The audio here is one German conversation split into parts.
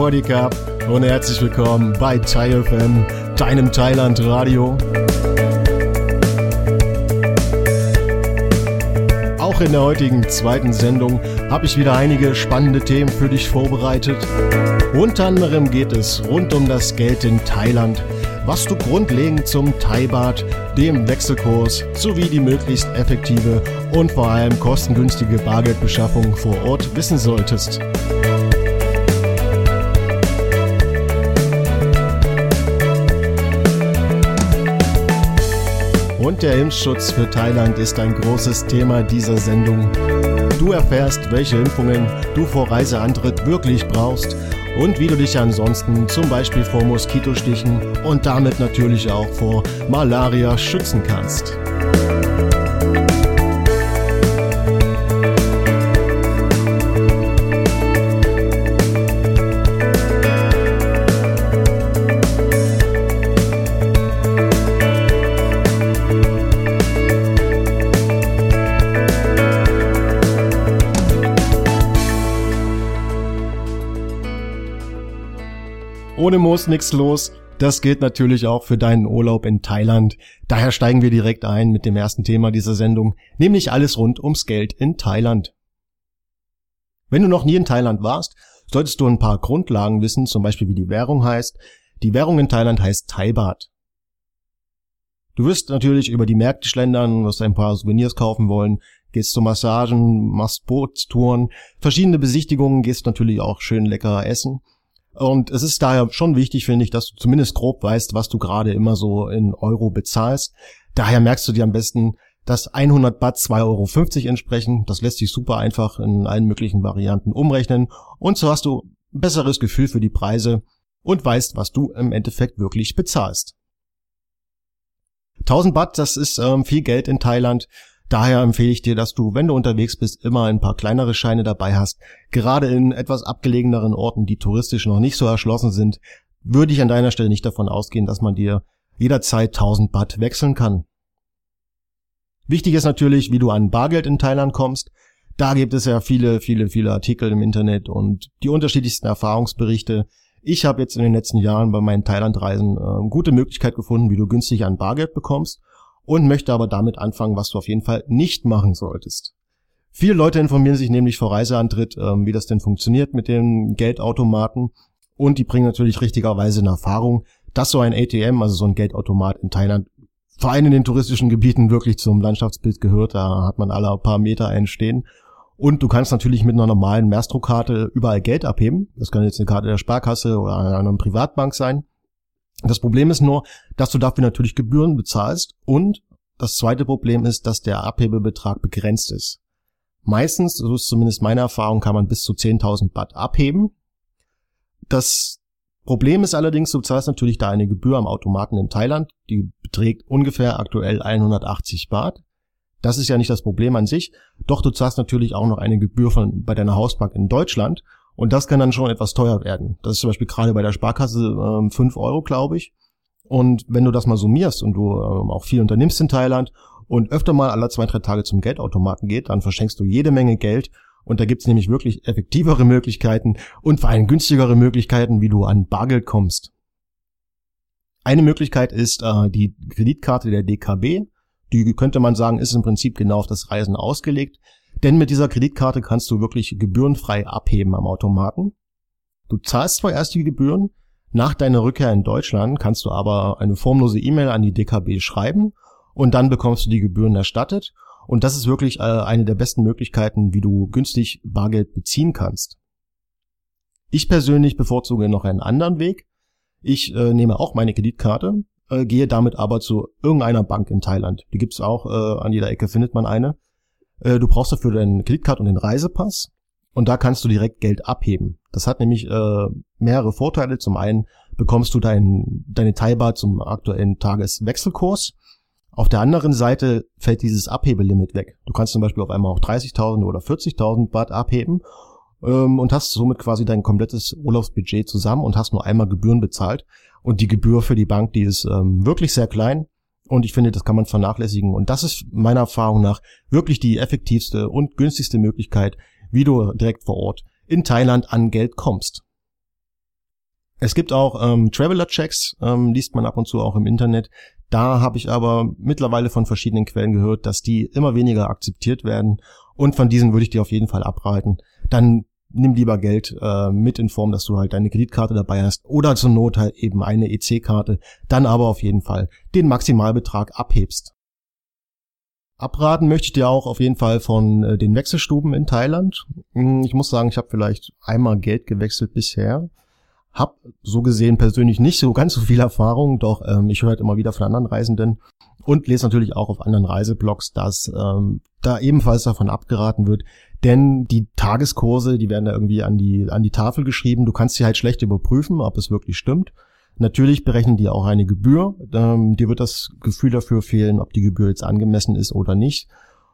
Sawadika und herzlich willkommen bei Thai FM, deinem Thailand Radio. Auch in der heutigen zweiten Sendung habe ich wieder einige spannende Themen für dich vorbereitet. Unter anderem geht es rund um das Geld in Thailand, was du grundlegend zum Thai-Baht, dem Wechselkurs sowie die möglichst effektive und vor allem kostengünstige Bargeldbeschaffung vor Ort wissen solltest. Und der Impfschutz für Thailand ist ein großes Thema dieser Sendung. Du erfährst, welche Impfungen du vor Reiseantritt wirklich brauchst und wie du dich ansonsten zum Beispiel vor Moskitostichen und damit natürlich auch vor Malaria schützen kannst. Ohne Moos nix los. Das gilt natürlich auch für deinen Urlaub in Thailand. Daher steigen wir direkt ein mit dem ersten Thema dieser Sendung, nämlich alles rund ums Geld in Thailand. Wenn du noch nie in Thailand warst, solltest du ein paar Grundlagen wissen, zum Beispiel wie die Währung heißt. Die Währung in Thailand heißt Thai Baht. Du wirst natürlich über die Märkte schlendern, wirst ein paar Souvenirs kaufen wollen, gehst zu Massagen, machst Bootstouren, verschiedene Besichtigungen, gehst natürlich auch schön lecker essen. Und es ist daher schon wichtig, finde ich, dass du zumindest grob weißt, was du gerade immer so in Euro bezahlst. Daher merkst du dir am besten, dass 100 Baht 2,50 Euro entsprechen. Das lässt sich super einfach in allen möglichen Varianten umrechnen. Und so hast du ein besseres Gefühl für die Preise und weißt, was du im Endeffekt wirklich bezahlst. 1000 Baht, das ist ähm, viel Geld in Thailand. Daher empfehle ich dir, dass du, wenn du unterwegs bist, immer ein paar kleinere Scheine dabei hast. Gerade in etwas abgelegeneren Orten, die touristisch noch nicht so erschlossen sind, würde ich an deiner Stelle nicht davon ausgehen, dass man dir jederzeit 1000 Baht wechseln kann. Wichtig ist natürlich, wie du an Bargeld in Thailand kommst. Da gibt es ja viele, viele, viele Artikel im Internet und die unterschiedlichsten Erfahrungsberichte. Ich habe jetzt in den letzten Jahren bei meinen Thailandreisen äh, gute Möglichkeit gefunden, wie du günstig an Bargeld bekommst und möchte aber damit anfangen, was du auf jeden Fall nicht machen solltest. Viele Leute informieren sich nämlich vor Reiseantritt, ähm, wie das denn funktioniert mit den Geldautomaten und die bringen natürlich richtigerweise in Erfahrung, dass so ein ATM, also so ein Geldautomat in Thailand, vor allem in den touristischen Gebieten wirklich zum Landschaftsbild gehört. Da hat man alle paar Meter einen stehen. Und du kannst natürlich mit einer normalen Maestro-Karte überall Geld abheben. Das kann jetzt eine Karte der Sparkasse oder einer Privatbank sein. Das Problem ist nur, dass du dafür natürlich Gebühren bezahlst und das zweite Problem ist, dass der Abhebebetrag begrenzt ist. Meistens, so ist zumindest meine Erfahrung, kann man bis zu 10.000 Baht abheben. Das Problem ist allerdings, du zahlst natürlich da eine Gebühr am Automaten in Thailand, die beträgt ungefähr aktuell 180 Baht. Das ist ja nicht das Problem an sich, doch du zahlst natürlich auch noch eine Gebühr von, bei deiner Hausbank in Deutschland und das kann dann schon etwas teuer werden. Das ist zum Beispiel gerade bei der Sparkasse äh, 5 Euro, glaube ich. Und wenn du das mal summierst und du äh, auch viel unternimmst in Thailand und öfter mal alle zwei, drei Tage zum Geldautomaten geht, dann verschenkst du jede Menge Geld. Und da gibt's nämlich wirklich effektivere Möglichkeiten und vor allem günstigere Möglichkeiten, wie du an Bargeld kommst. Eine Möglichkeit ist äh, die Kreditkarte der DKB. Die könnte man sagen, ist im Prinzip genau auf das Reisen ausgelegt. Denn mit dieser Kreditkarte kannst du wirklich gebührenfrei abheben am Automaten. Du zahlst zwar erst die Gebühren, nach deiner Rückkehr in Deutschland kannst du aber eine formlose E-Mail an die DKB schreiben und dann bekommst du die Gebühren erstattet. Und das ist wirklich äh, eine der besten Möglichkeiten, wie du günstig Bargeld beziehen kannst. Ich persönlich bevorzuge noch einen anderen Weg. Ich äh, nehme auch meine Kreditkarte, äh, gehe damit aber zu irgendeiner Bank in Thailand. Die gibt's auch, äh, an jeder Ecke findet man eine. Äh, du brauchst dafür deine Kreditkarte und den Reisepass und da kannst du direkt Geld abheben. Das hat nämlich äh, mehrere Vorteile. Zum einen bekommst du dein, deine Teilbar zum aktuellen Tageswechselkurs. Auf der anderen Seite fällt dieses Abhebelimit weg. Du kannst zum Beispiel auf einmal auch 30.000 oder 40.000 Baht abheben ähm, und hast somit quasi dein komplettes Urlaubsbudget zusammen und hast nur einmal Gebühren bezahlt. Und die Gebühr für die Bank, die ist ähm, wirklich sehr klein. Und ich finde, das kann man vernachlässigen. Und das ist meiner Erfahrung nach wirklich die effektivste und günstigste Möglichkeit, wie du direkt vor Ort in Thailand an Geld kommst. Es gibt auch ähm, Traveler-Checks, ähm, liest man ab und zu auch im Internet. Da habe ich aber mittlerweile von verschiedenen Quellen gehört, dass die immer weniger akzeptiert werden. Und von diesen würde ich dir auf jeden Fall abraten. Dann nimm lieber Geld äh, mit in Form, dass du halt deine Kreditkarte dabei hast oder zur Not halt eben eine EC-Karte. Dann aber auf jeden Fall den Maximalbetrag abhebst. Abraten möchte ich dir auch auf jeden Fall von äh, den Wechselstuben in Thailand. Hm, ich muss sagen, ich habe vielleicht einmal Geld gewechselt bisher. Hab so gesehen persönlich nicht so ganz so viel Erfahrung, doch ähm, ich höre halt immer wieder von anderen Reisenden und lese natürlich auch auf anderen Reiseblogs, dass ähm, da ebenfalls davon abgeraten wird, denn die Tageskurse, die werden da irgendwie an die an die Tafel geschrieben. Du kannst sie halt schlecht überprüfen, ob es wirklich stimmt. Natürlich berechnen die auch eine Gebühr. Ähm, dir wird das Gefühl dafür fehlen, ob die Gebühr jetzt angemessen ist oder nicht.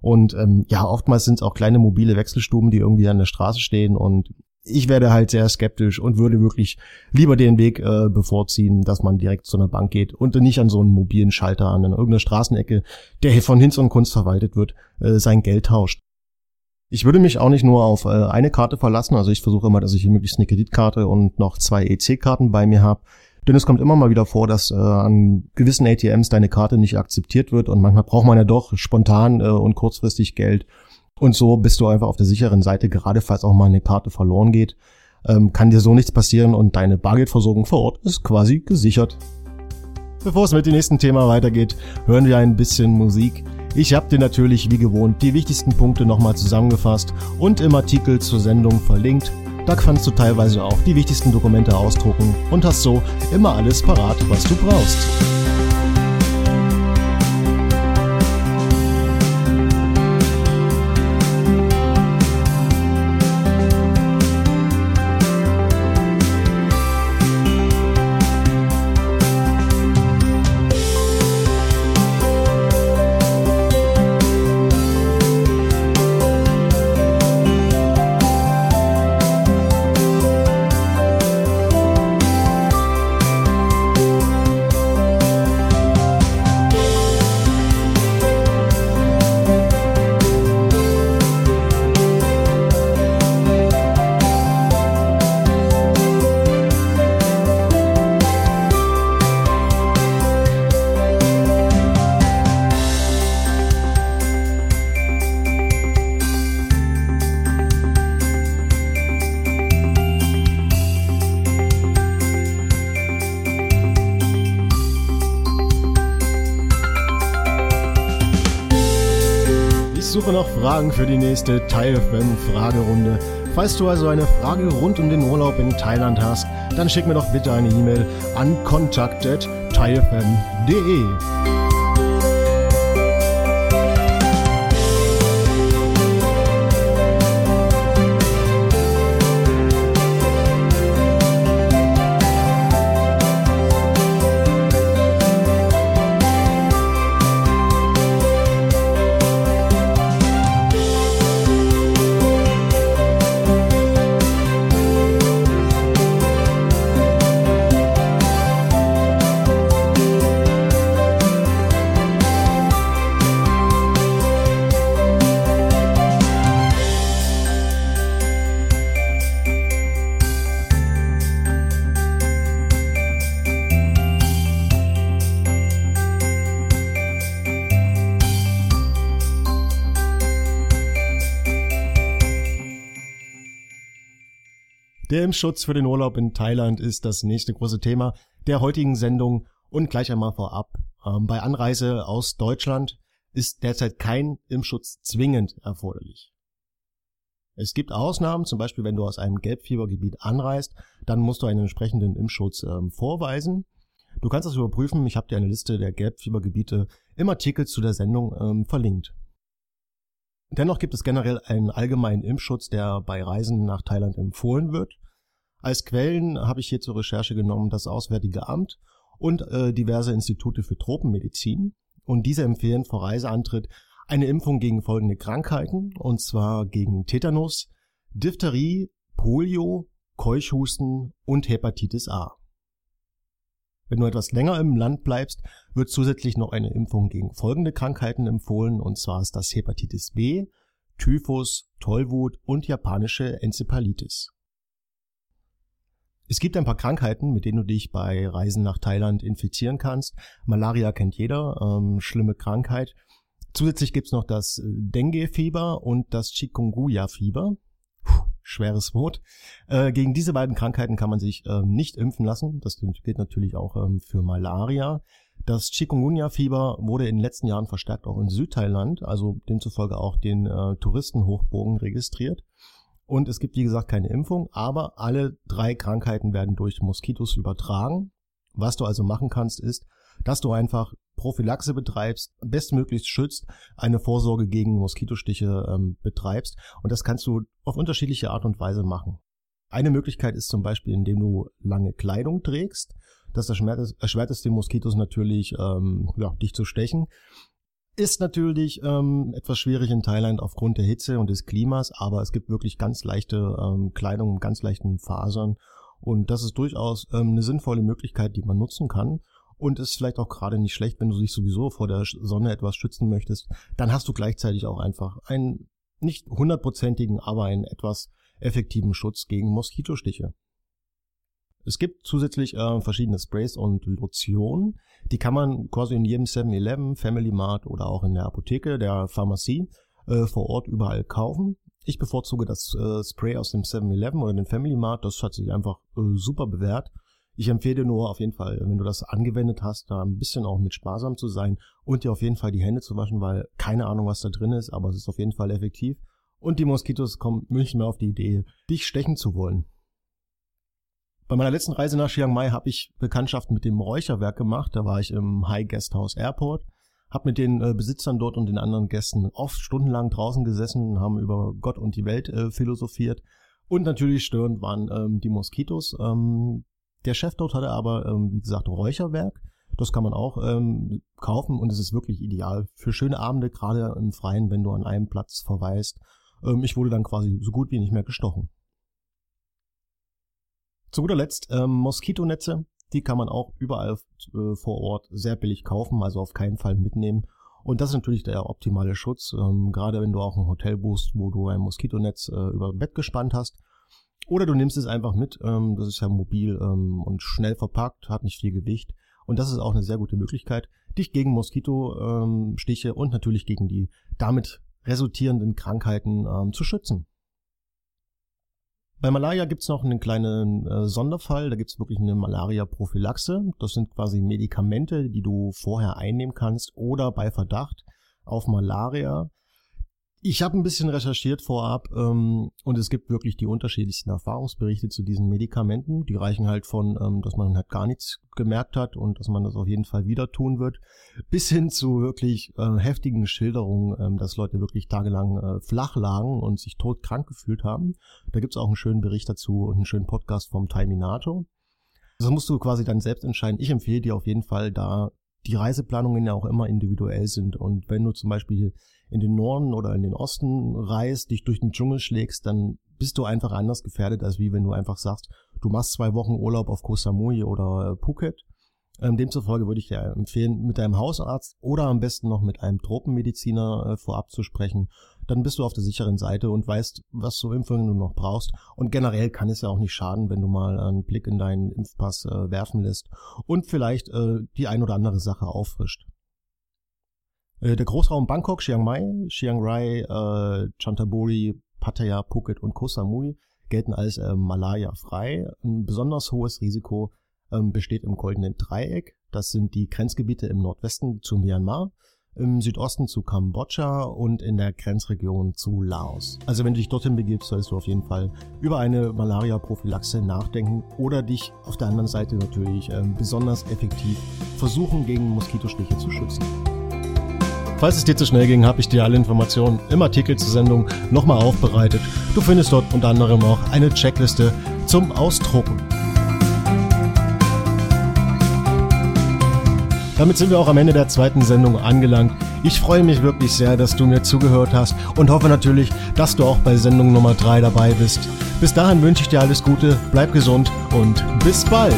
Und ähm, ja, oftmals sind es auch kleine mobile Wechselstuben, die irgendwie an der Straße stehen. Und ich werde halt sehr skeptisch und würde wirklich lieber den Weg äh, bevorziehen, dass man direkt zu einer Bank geht und nicht an so einen mobilen Schalter an irgendeiner Straßenecke, der von Hinz und Kunst verwaltet wird, äh, sein Geld tauscht. Ich würde mich auch nicht nur auf äh, eine Karte verlassen, also ich versuche immer, dass ich möglichst eine Kreditkarte und noch zwei EC-Karten bei mir habe. Denn es kommt immer mal wieder vor, dass äh, an gewissen ATMs deine Karte nicht akzeptiert wird und manchmal braucht man ja doch spontan äh, und kurzfristig Geld. Und so bist du einfach auf der sicheren Seite, gerade falls auch mal eine Karte verloren geht. Ähm, kann dir so nichts passieren und deine Bargeldversorgung vor Ort ist quasi gesichert. Bevor es mit dem nächsten Thema weitergeht, hören wir ein bisschen Musik. Ich habe dir natürlich wie gewohnt die wichtigsten Punkte nochmal zusammengefasst und im Artikel zur Sendung verlinkt. Da kannst du teilweise auch die wichtigsten Dokumente ausdrucken und hast so immer alles parat, was du brauchst. Suche noch Fragen für die nächste TileFM-Fragerunde. Falls du also eine Frage rund um den Urlaub in Thailand hast, dann schick mir doch bitte eine E-Mail an kontakt.tilefm.de. Der Impfschutz für den Urlaub in Thailand ist das nächste große Thema der heutigen Sendung und gleich einmal vorab. Ähm, bei Anreise aus Deutschland ist derzeit kein Impfschutz zwingend erforderlich. Es gibt Ausnahmen, zum Beispiel wenn du aus einem Gelbfiebergebiet anreist, dann musst du einen entsprechenden Impfschutz ähm, vorweisen. Du kannst das überprüfen, ich habe dir eine Liste der Gelbfiebergebiete im Artikel zu der Sendung ähm, verlinkt. Dennoch gibt es generell einen allgemeinen Impfschutz, der bei Reisen nach Thailand empfohlen wird. Als Quellen habe ich hier zur Recherche genommen das Auswärtige Amt und äh, diverse Institute für Tropenmedizin. Und diese empfehlen vor Reiseantritt eine Impfung gegen folgende Krankheiten, und zwar gegen Tetanus, Diphtherie, Polio, Keuchhusten und Hepatitis A. Wenn du etwas länger im Land bleibst, wird zusätzlich noch eine Impfung gegen folgende Krankheiten empfohlen, und zwar ist das Hepatitis B, Typhus, Tollwut und japanische Enzephalitis. Es gibt ein paar Krankheiten, mit denen du dich bei Reisen nach Thailand infizieren kannst. Malaria kennt jeder, ähm, schlimme Krankheit. Zusätzlich gibt's noch das äh, Dengue-Fieber und das Chikungunya-Fieber. Schweres Wort. Äh, gegen diese beiden Krankheiten kann man sich ähm, nicht impfen lassen. Das gilt natürlich auch ähm, für Malaria. Das Chikungunya-Fieber wurde in den letzten Jahren verstärkt auch in Südthailand, also demzufolge auch den äh, Touristenhochbogen registriert. Und es gibt, wie gesagt, keine Impfung, aber alle drei Krankheiten werden durch Moskitos übertragen. Was du also machen kannst, ist, dass du einfach Prophylaxe betreibst, bestmöglichst schützt, eine Vorsorge gegen Moskitostiche ähm, betreibst. Und das kannst du auf unterschiedliche Art und Weise machen. Eine Möglichkeit ist zum Beispiel, indem du lange Kleidung trägst. Das erschwert es, den Moskitos natürlich, ähm, ja, dich zu stechen. Ist natürlich ähm, etwas schwierig in Thailand aufgrund der Hitze und des Klimas, aber es gibt wirklich ganz leichte ähm, Kleidung ganz leichten Fasern und das ist durchaus ähm, eine sinnvolle Möglichkeit, die man nutzen kann. Und ist vielleicht auch gerade nicht schlecht, wenn du dich sowieso vor der Sonne etwas schützen möchtest. Dann hast du gleichzeitig auch einfach einen nicht hundertprozentigen, aber einen etwas effektiven Schutz gegen Moskitostiche. Es gibt zusätzlich äh, verschiedene Sprays und Lotionen. Die kann man quasi in jedem 7-Eleven, Family Mart oder auch in der Apotheke, der Pharmazie äh, vor Ort überall kaufen. Ich bevorzuge das äh, Spray aus dem 7-Eleven oder dem Family Mart. Das hat sich einfach äh, super bewährt. Ich empfehle nur auf jeden Fall, wenn du das angewendet hast, da ein bisschen auch mit sparsam zu sein und dir auf jeden Fall die Hände zu waschen, weil keine Ahnung, was da drin ist, aber es ist auf jeden Fall effektiv. Und die Moskitos kommen nicht mehr auf die Idee, dich stechen zu wollen. Bei meiner letzten Reise nach Chiang Mai habe ich Bekanntschaft mit dem Räucherwerk gemacht. Da war ich im High Guest House Airport, habe mit den äh, Besitzern dort und den anderen Gästen oft stundenlang draußen gesessen, haben über Gott und die Welt äh, philosophiert. Und natürlich störend waren ähm, die Moskitos. Ähm, der Chef dort hatte aber, ähm, wie gesagt, Räucherwerk. Das kann man auch ähm, kaufen und es ist wirklich ideal für schöne Abende, gerade im Freien, wenn du an einem Platz verweist. Ähm, ich wurde dann quasi so gut wie nicht mehr gestochen. Zu guter Letzt ähm, Moskitonetze. Die kann man auch überall äh, vor Ort sehr billig kaufen, also auf keinen Fall mitnehmen. Und das ist natürlich der optimale Schutz, ähm, gerade wenn du auch ein Hotel buchst, wo du ein Moskitonetz äh, über Bett gespannt hast. Oder du nimmst es einfach mit, ähm, das ist ja mobil ähm, und schnell verpackt, hat nicht viel Gewicht. Und das ist auch eine sehr gute Möglichkeit, dich gegen Moskitostiche ähm, und natürlich gegen die damit resultierenden Krankheiten ähm, zu schützen. Bei Malaria gibt's noch einen kleinen äh, Sonderfall. Da gibt's wirklich eine Malaria-Prophylaxe. Das sind quasi Medikamente, die du vorher einnehmen kannst oder bei Verdacht auf Malaria ich habe ein bisschen recherchiert vorab ähm, und es gibt wirklich die unterschiedlichsten Erfahrungsberichte zu diesen Medikamenten. Die reichen halt von, ähm, dass man halt gar nichts gemerkt hat und dass man das auf jeden Fall wieder tun wird, bis hin zu wirklich äh, heftigen Schilderungen, ähm, dass Leute wirklich tagelang äh, flach lagen und sich todkrank gefühlt haben. Da gibt's auch einen schönen Bericht dazu und einen schönen Podcast vom Taiminato. Das musst du quasi dann selbst entscheiden. Ich empfehle dir auf jeden Fall da die Reiseplanungen ja auch immer individuell sind. Und wenn du zum Beispiel in den Norden oder in den Osten reist, dich durch den Dschungel schlägst, dann bist du einfach anders gefährdet, als wie wenn du einfach sagst, du machst zwei Wochen Urlaub auf Koh Samui oder äh, Phuket. Ähm, demzufolge würde ich dir empfehlen, mit deinem Hausarzt oder am besten noch mit einem Tropenmediziner äh, vorab zu sprechen. Dann bist du auf der sicheren Seite und weißt, was zur Impfung du noch brauchst. Und generell kann es ja auch nicht schaden, wenn du mal einen Blick in deinen Impfpass äh, werfen lässt und vielleicht die ein oder andere Sache auffrischt. Äh, der Großraum Bangkok, Chiang Mai, Chiang Rai, äh, Chantaburi, Pattaya, Phuket und Koh Samui gelten als äh, Malaya frei. Ein besonders hohes Risiko ähm, besteht im Goldenen Dreieck. Das sind die Grenzgebiete im Nordwesten zu Myanmar, im Südosten zu Kambodscha und in der Grenzregion zu Laos. Also wenn du dich dorthin begibst, solltest du auf jeden Fall über eine Malaria-Prophylaxe nachdenken oder dich auf der anderen Seite natürlich ähm, besonders effektiv versuchen, gegen Moskitostiche zu schützen. Falls es dir zu schnell ging, habe ich dir alle Informationen im Artikel zur Sendung nochmal aufbereitet. Du findest dort unter anderem auch eine Checkliste zum Ausdrucken. Damit sind wir auch am Ende der zweiten Sendung angelangt. Ich freue mich wirklich sehr, dass du mir zugehört hast und hoffe natürlich, dass du auch bei Sendung Nummer 3 dabei bist. Bis dahin wünsche ich dir alles Gute, bleib gesund und bis bald.